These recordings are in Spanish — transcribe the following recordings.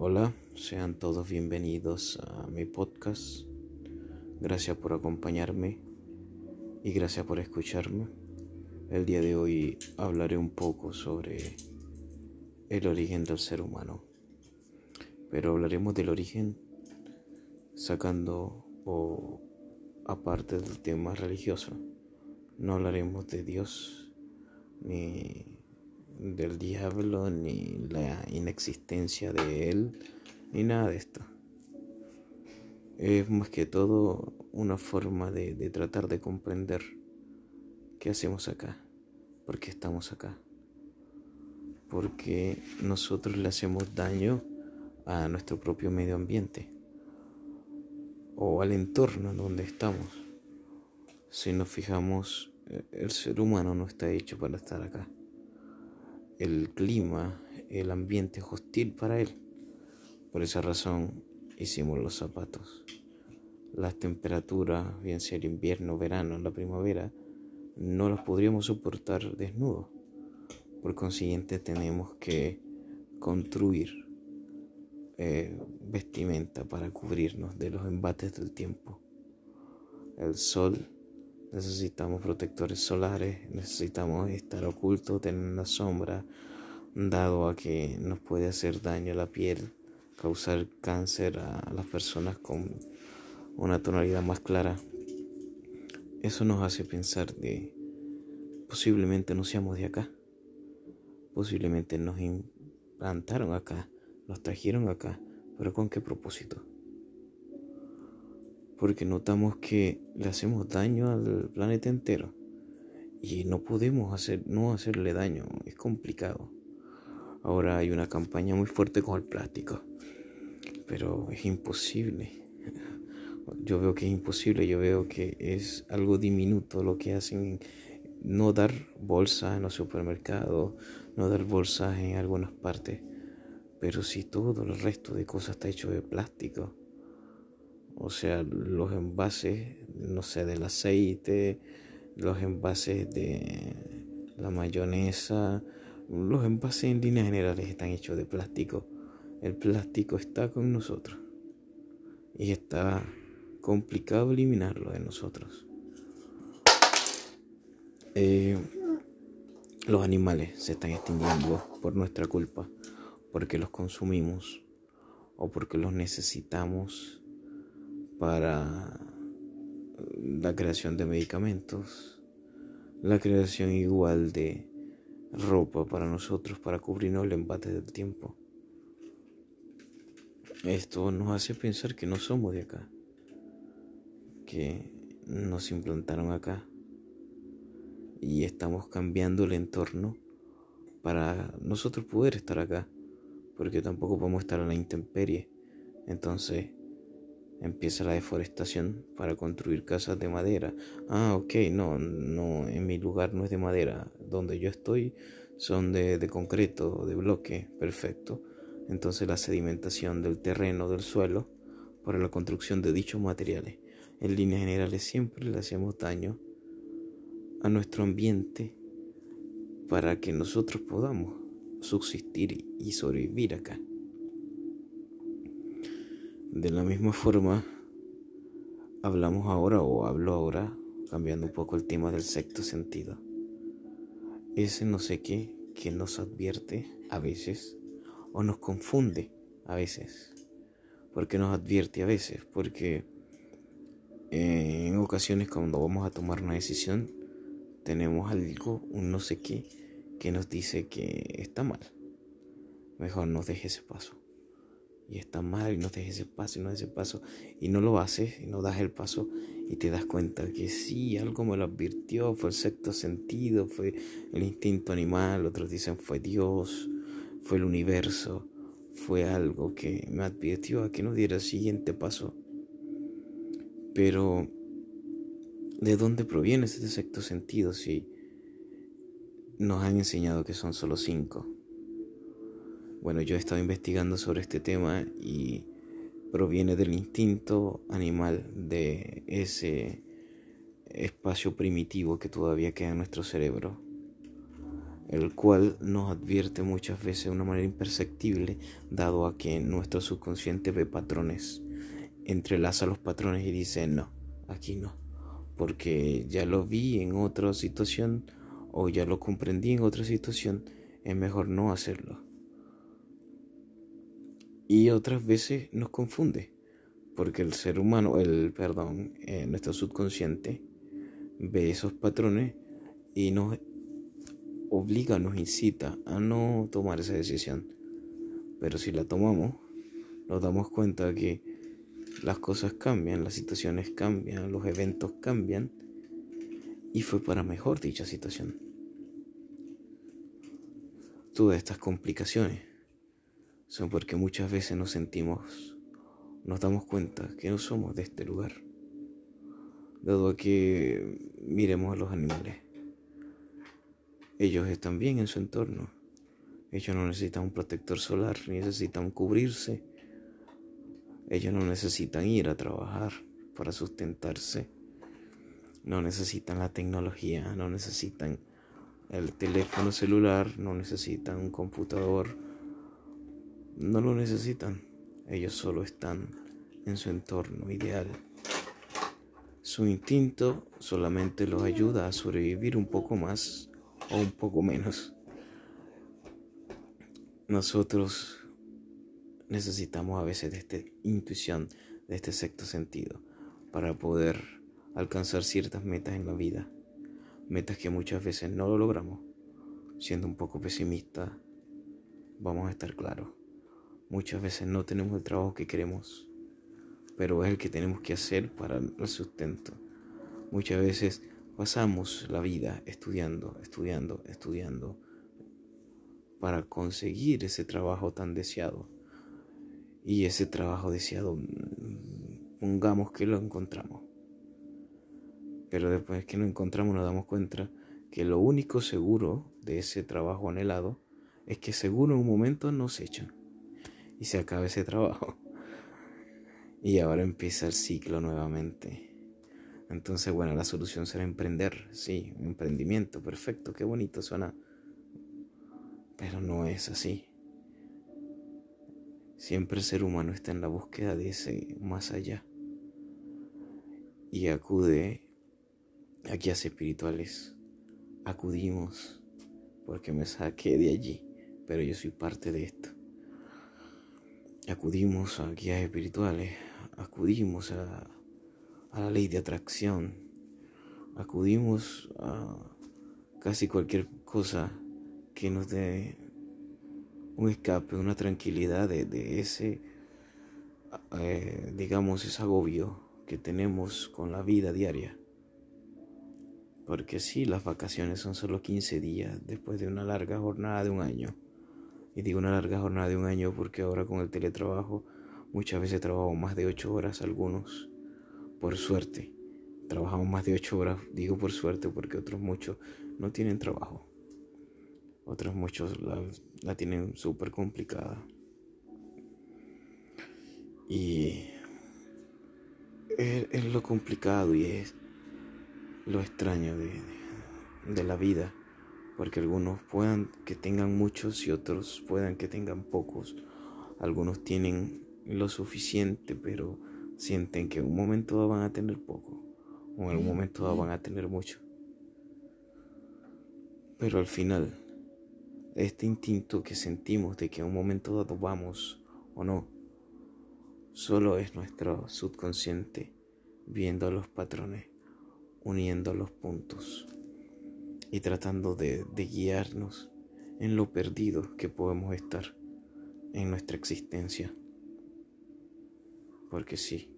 Hola, sean todos bienvenidos a mi podcast. Gracias por acompañarme y gracias por escucharme. El día de hoy hablaré un poco sobre el origen del ser humano. Pero hablaremos del origen sacando o aparte del tema religioso. No hablaremos de Dios ni del diablo, ni la inexistencia de él, ni nada de esto. Es más que todo una forma de, tratar de comprender qué hacemos acá, por qué estamos acá, porque nosotros le hacemos daño a nuestro propio medio ambiente o al entorno en donde estamos. Si nos fijamos, el ser humano no está hecho para estar acá el clima, el ambiente hostil para él. Por esa razón hicimos los zapatos. Las temperaturas, bien sea el invierno, verano, la primavera, no las podríamos soportar desnudos. Por consiguiente tenemos que construir eh, vestimenta para cubrirnos de los embates del tiempo. El sol necesitamos protectores solares, necesitamos estar ocultos, tener la sombra, dado a que nos puede hacer daño a la piel, causar cáncer a las personas con una tonalidad más clara. Eso nos hace pensar de posiblemente no seamos de acá, posiblemente nos implantaron acá, nos trajeron acá, pero ¿con qué propósito? Porque notamos que le hacemos daño al planeta entero y no podemos hacer, no hacerle daño, es complicado. Ahora hay una campaña muy fuerte con el plástico, pero es imposible. Yo veo que es imposible, yo veo que es algo diminuto lo que hacen, no dar bolsas en los supermercados, no dar bolsas en algunas partes, pero si todo el resto de cosas está hecho de plástico o sea, los envases, no sé, del aceite, los envases de la mayonesa, los envases en líneas generales están hechos de plástico. El plástico está con nosotros y está complicado eliminarlo de nosotros. Eh, los animales se están extinguiendo por nuestra culpa, porque los consumimos o porque los necesitamos para la creación de medicamentos, la creación igual de ropa para nosotros, para cubrirnos el embate del tiempo. Esto nos hace pensar que no somos de acá, que nos implantaron acá y estamos cambiando el entorno para nosotros poder estar acá, porque tampoco podemos estar en la intemperie. Entonces, empieza la deforestación para construir casas de madera. Ah, ok, no, no, en mi lugar no es de madera. Donde yo estoy son de, de concreto, de bloque, perfecto. Entonces la sedimentación del terreno, del suelo, para la construcción de dichos materiales. En líneas generales siempre le hacemos daño a nuestro ambiente para que nosotros podamos subsistir y sobrevivir acá. De la misma forma, hablamos ahora o hablo ahora, cambiando un poco el tema del sexto sentido. Ese no sé qué que nos advierte a veces o nos confunde a veces. ¿Por qué nos advierte a veces? Porque en ocasiones cuando vamos a tomar una decisión tenemos algo, un no sé qué, que nos dice que está mal. Mejor nos deje ese paso y está mal y no te ese paso y no ese paso y no lo haces y no das el paso y te das cuenta que sí, algo me lo advirtió, fue el sexto sentido, fue el instinto animal, otros dicen fue Dios, fue el universo, fue algo que me advirtió a que no diera el siguiente paso. Pero, ¿de dónde proviene ese sexto sentido si nos han enseñado que son solo cinco? Bueno, yo he estado investigando sobre este tema y proviene del instinto animal, de ese espacio primitivo que todavía queda en nuestro cerebro. el cual nos advierte muchas veces de una manera imperceptible, dado a que nuestro subconsciente ve patrones, entrelaza los patrones y dice, no, aquí no, porque ya lo vi en otra situación o ya lo comprendí en otra situación, es mejor no hacerlo. Y otras veces nos confunde, porque el ser humano, el perdón, eh, nuestro subconsciente ve esos patrones y nos obliga, nos incita a no tomar esa decisión. Pero si la tomamos, nos damos cuenta que las cosas cambian, las situaciones cambian, los eventos cambian y fue para mejor dicha situación. Todas estas complicaciones son porque muchas veces nos sentimos, nos damos cuenta que no somos de este lugar, dado que miremos a los animales ellos están bien en su entorno. Ellos no necesitan un protector solar, ni necesitan cubrirse. Ellos no necesitan ir a trabajar para sustentarse. No necesitan la tecnología, no necesitan el teléfono celular, no necesitan un computador. No lo necesitan. Ellos solo están en su entorno ideal. Su instinto solamente los ayuda a sobrevivir un poco más o un poco menos. Nosotros necesitamos a veces de esta intuición, de este sexto sentido, para poder alcanzar ciertas metas en la vida. Metas que muchas veces no lo logramos. Siendo un poco pesimista, vamos a estar claros. Muchas veces no tenemos el trabajo que queremos, pero es el que tenemos que hacer para el sustento. Muchas veces Pasamos la vida estudiando, estudiando, estudiando para conseguir ese trabajo tan deseado. Y ese trabajo deseado, mm, pongamos que lo encontramos. Pero después que lo encontramos nos damos cuenta que lo único seguro de ese trabajo anhelado es que seguro en un momento nos echan y se acaba ese trabajo. Y ahora empieza el ciclo nuevamente. Entonces, bueno, la solución será emprender, sí, un emprendimiento, perfecto, qué bonito suena. Pero no es así. Siempre el ser humano está en la búsqueda de ese más allá. Y acude a guías espirituales. Acudimos porque me saqué de allí, pero yo soy parte de esto. Acudimos a guías espirituales, acudimos a la ley de atracción. Acudimos a casi cualquier cosa que nos dé un escape, una tranquilidad de, ese, eh, digamos, ese agobio que tenemos con la vida diaria. Porque sí, las vacaciones son solo 15 días después de una larga jornada de un año. Y digo una larga jornada de un año porque ahora con el teletrabajo muchas veces trabajo más de 8 horas algunos por suerte. Trabajamos más de ocho horas, digo por suerte porque otros muchos no tienen trabajo. Otros muchos la, tienen súper complicada. Y es, lo complicado y es lo extraño de, de la vida. Porque algunos puedan que tengan muchos y otros puedan que tengan pocos. Algunos tienen lo suficiente, pero sienten que en un momento dado van a tener poco o en algún momento dado van a tener mucho. Pero al final, este instinto que sentimos de que en un momento dado vamos o no, solo es nuestro subconsciente viendo los patrones, uniendo los puntos y tratando de, de guiarnos en lo perdido que podemos estar en nuestra existencia. Porque sí,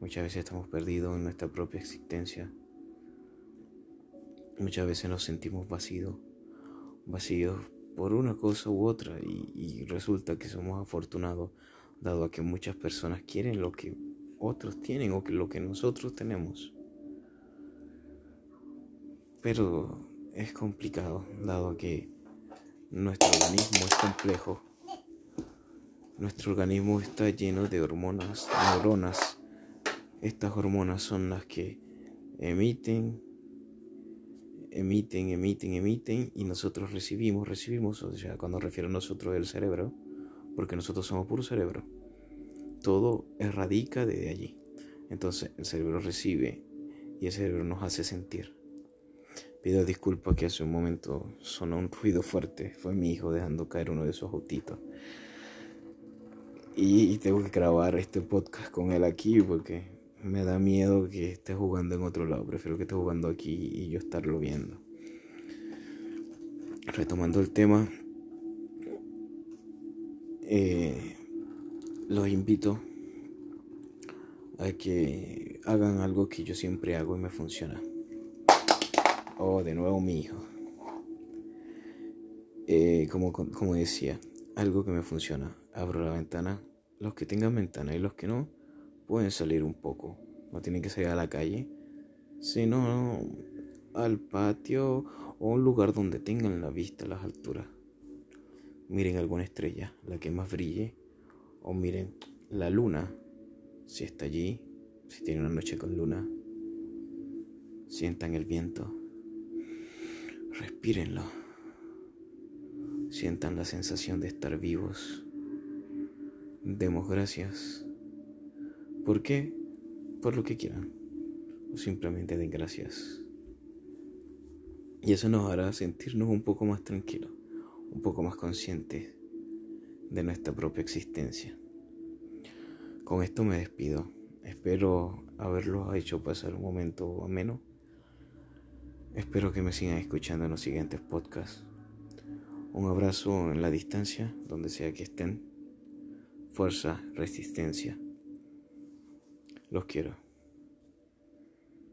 muchas veces estamos perdidos en nuestra propia existencia. Muchas veces nos sentimos vacíos, vacíos por una cosa u otra y, resulta que somos afortunados dado a que muchas personas quieren lo que otros tienen o que lo que nosotros tenemos. Pero es complicado dado que nuestro organismo es complejo nuestro organismo está lleno de hormonas, neuronas. Estas hormonas son las que emiten emiten, emiten, emiten y nosotros recibimos, recibimos, o sea, cuando refiero a nosotros el cerebro, porque nosotros somos puro cerebro, todo erradica desde allí. Entonces el cerebro recibe y el cerebro nos hace sentir. Pido disculpas que hace un momento sonó un ruido fuerte, fue mi hijo dejando caer uno de esos autitos. Y tengo que grabar este podcast con él aquí porque me da miedo que esté jugando en otro lado. Prefiero que esté jugando aquí y yo estarlo viendo. Retomando el tema, eh, los invito a que hagan algo que yo siempre hago y me funciona. Oh, de nuevo mi hijo. Eh, como, como decía, algo que me funciona. Abro la ventana. Los que tengan ventana y los que no, pueden salir un poco. No tienen que salir a la calle, sino al patio o un lugar donde tengan la vista a las alturas. Miren alguna estrella, la que más brille, o miren la luna, si está allí, si tiene una noche con luna. Sientan el viento, respírenlo, sientan la sensación de estar vivos. Demos gracias ¿Por qué? Por lo que quieran. O simplemente den gracias. Y eso nos hará sentirnos un poco más tranquilos, un poco más conscientes de nuestra propia existencia. Con esto me despido. Espero haberlos hecho pasar un momento ameno. Espero que me sigan escuchando en los siguientes podcasts. Un abrazo en la distancia, donde sea que estén. Fuerza, resistencia. Los quiero.